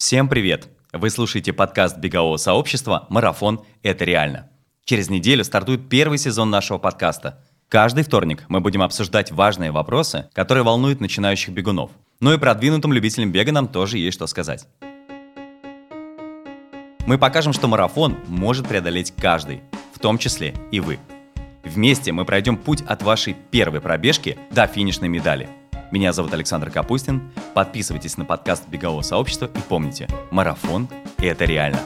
Всем привет! Вы слушаете подкаст бегового сообщества «Марафон. Это реально». Через неделю стартует первый сезон нашего подкаста. Каждый вторник мы будем обсуждать важные вопросы, которые волнуют начинающих бегунов. Ну и продвинутым любителям бега нам тоже есть что сказать. Мы покажем, что марафон может преодолеть каждый, в том числе и вы. Вместе мы пройдем путь от вашей первой пробежки до финишной медали – меня зовут Александр Капустин. Подписывайтесь на подкаст Бегового сообщества и помните, марафон – это реально.